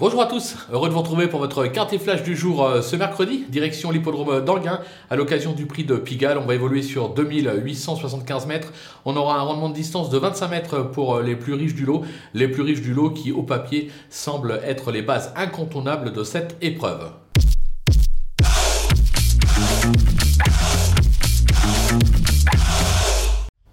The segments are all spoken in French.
Bonjour à tous, heureux de vous retrouver pour votre quintet flash du jour euh, ce mercredi, direction l'hippodrome d'Anguin, à l'occasion du prix de Pigalle. On va évoluer sur 2875 mètres. On aura un rendement de distance de 25 mètres pour euh, les plus riches du lot, les plus riches du lot qui, au papier, semblent être les bases incontournables de cette épreuve.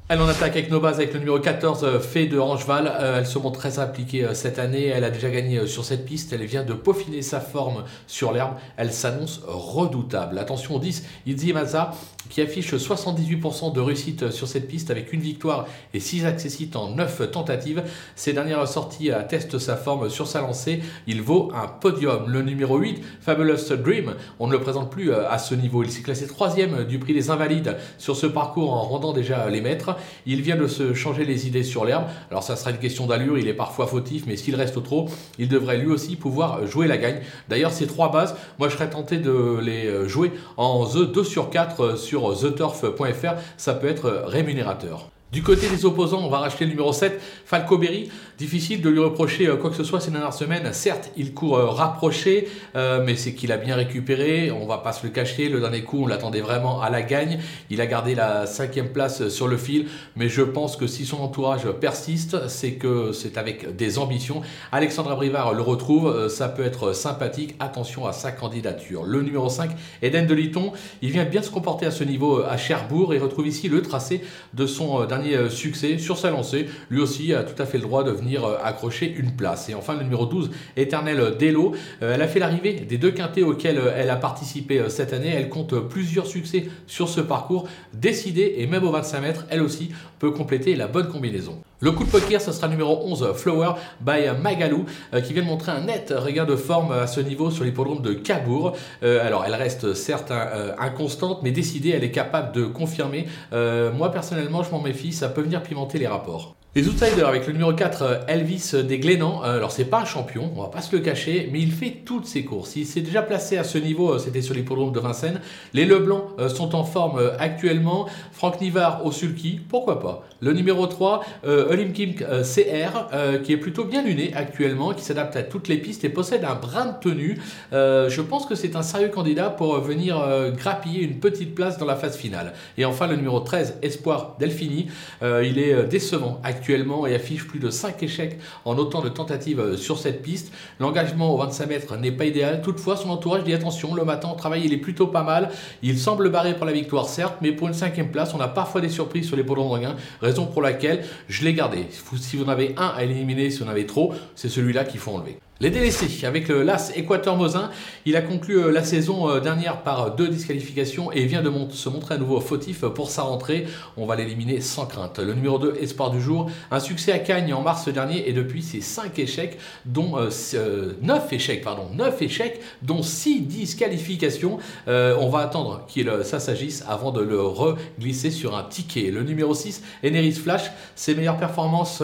Elle en attaque avec nos bases avec le numéro 14, euh, Fée de Rangeval. Euh, elle se montre très impliquée euh, cette année. Elle a déjà gagné sur cette piste. Elle vient de peaufiner sa forme sur l'herbe. Elle s'annonce redoutable. Attention au 10, Izzy Maza qui affiche 78% de réussite sur cette piste avec une victoire et 6 accessites en 9 tentatives. Ses dernières sorties attestent sa forme sur sa lancée. Il vaut un podium. Le numéro 8, Fabulous Dream, on ne le présente plus à ce niveau. Il s'est classé troisième du prix des Invalides sur ce parcours en rendant déjà les maîtres. Il vient de se changer les idées sur l'herbe. Alors ça sera une question d'allure, il est parfois fautif, mais s'il reste trop, il devrait lui aussi pouvoir jouer la gagne. D'ailleurs, ces trois bases, moi je serais tenté de les jouer en The 2 sur 4 sur theturf.fr. Ça peut être rémunérateur. Du côté des opposants, on va racheter le numéro 7, Falco Berry. Difficile de lui reprocher euh, quoi que ce soit ces dernières semaines. Certes, il court euh, rapproché, euh, mais c'est qu'il a bien récupéré. On va pas se le cacher. Le dernier coup, on l'attendait vraiment à la gagne. Il a gardé la cinquième place sur le fil, mais je pense que si son entourage persiste, c'est que c'est avec des ambitions. Alexandre Brivard le retrouve, ça peut être sympathique. Attention à sa candidature. Le numéro 5, Eden de Liton, il vient bien se comporter à ce niveau à Cherbourg et retrouve ici le tracé de son euh, succès sur sa lancée. Lui aussi a tout à fait le droit de venir euh, accrocher une place. Et enfin, le numéro 12, Éternel Delo. Euh, elle a fait l'arrivée des deux quintés auxquels elle a participé cette année. Elle compte plusieurs succès sur ce parcours. Décidée et même au 25 mètres, elle aussi peut compléter la bonne combinaison. Le coup de poker, ce sera numéro 11, Flower by Magalou, qui vient de montrer un net regain de forme à ce niveau sur l'hippodrome de Cabourg. alors, elle reste certes inconstante, mais décidée, elle est capable de confirmer. moi, personnellement, je m'en méfie ça peut venir pimenter les rapports. Les outsiders avec le numéro 4, euh, Elvis des Glénans. Euh, alors, c'est pas un champion, on va pas se le cacher, mais il fait toutes ses courses. Il s'est déjà placé à ce niveau, euh, c'était sur l'hippodrome de Vincennes. Les Leblancs sont en forme actuellement. Franck Nivard au sulky, pourquoi pas. Le numéro 3, Olympique CR, qui est plutôt bien luné actuellement, qui s'adapte à toutes les pistes et possède un brin de tenue. je pense que c'est un sérieux candidat pour venir grappiller une petite place dans la phase finale. Et enfin, le numéro 13, Espoir Delphini. il est décevant actuellement et affiche plus de 5 échecs en autant de tentatives euh, sur cette piste. L'engagement au 25 mètres n'est pas idéal. Toutefois, son entourage dit attention, le matin, le travail il est plutôt pas mal. Il semble barré pour la victoire, certes, mais pour une cinquième place, on a parfois des surprises sur les de raison pour laquelle je l'ai gardé. Si vous en avez un à éliminer, si vous en avez trop, c'est celui-là qu'il faut enlever. Les délaissés, avec le LAS Équateur Mosin, il a conclu euh, la saison euh, dernière par deux disqualifications et vient de se montrer à nouveau fautif pour sa rentrée. On va l'éliminer sans crainte. Le numéro 2, Espoir du jour, un succès à Cagnes en mars dernier et depuis c'est 5 échecs, dont 9 euh, échecs, pardon, 9 échecs, dont 6 disqualifications. on va attendre qu'il s'agisse avant de le reglisser sur un ticket. Le numéro 6, Eneris Flash, ses meilleures performances,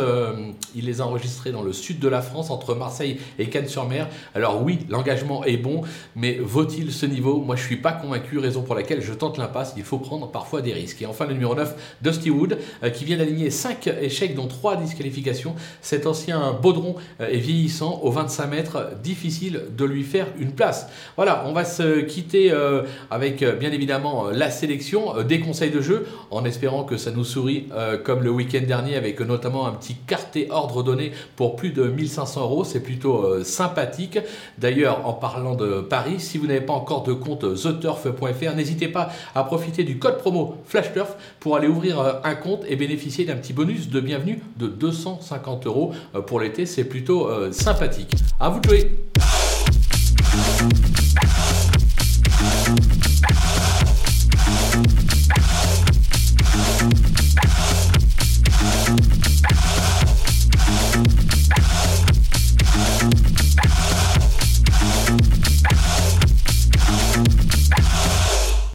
il les a enregistrées dans le sud de la France entre Marseille et et Cannes-sur-Mer. Alors oui, l'engagement est bon, mais vaut-il ce niveau? Moi, je suis pas convaincu, raison pour laquelle je tente l'impasse. Il faut prendre parfois des risques. Et enfin, le numéro 9, Dusty Wood, euh, qui vient d'aligner 5 échecs, dont 3 disqualifications. Cet ancien baudron euh, est vieillissant, au 25 mètres, difficile de lui faire une place. Voilà, on va se quitter euh, avec bien évidemment la sélection des conseils de jeu, en espérant que ça nous sourit comme le week-end dernier, avec notamment un petit quartet ordre donné pour plus de 1500 euros. C'est plutôt euh, sympathique. D'ailleurs, en parlant de Paris, si vous n'avez pas encore de compte theturf.fr, n'hésitez pas à profiter du code promo FlashTurf pour aller ouvrir euh, un compte et bénéficier d'un petit bonus de bienvenue de 250 euros euh, pour l'été. C'est plutôt sympathique. À vous de jouer!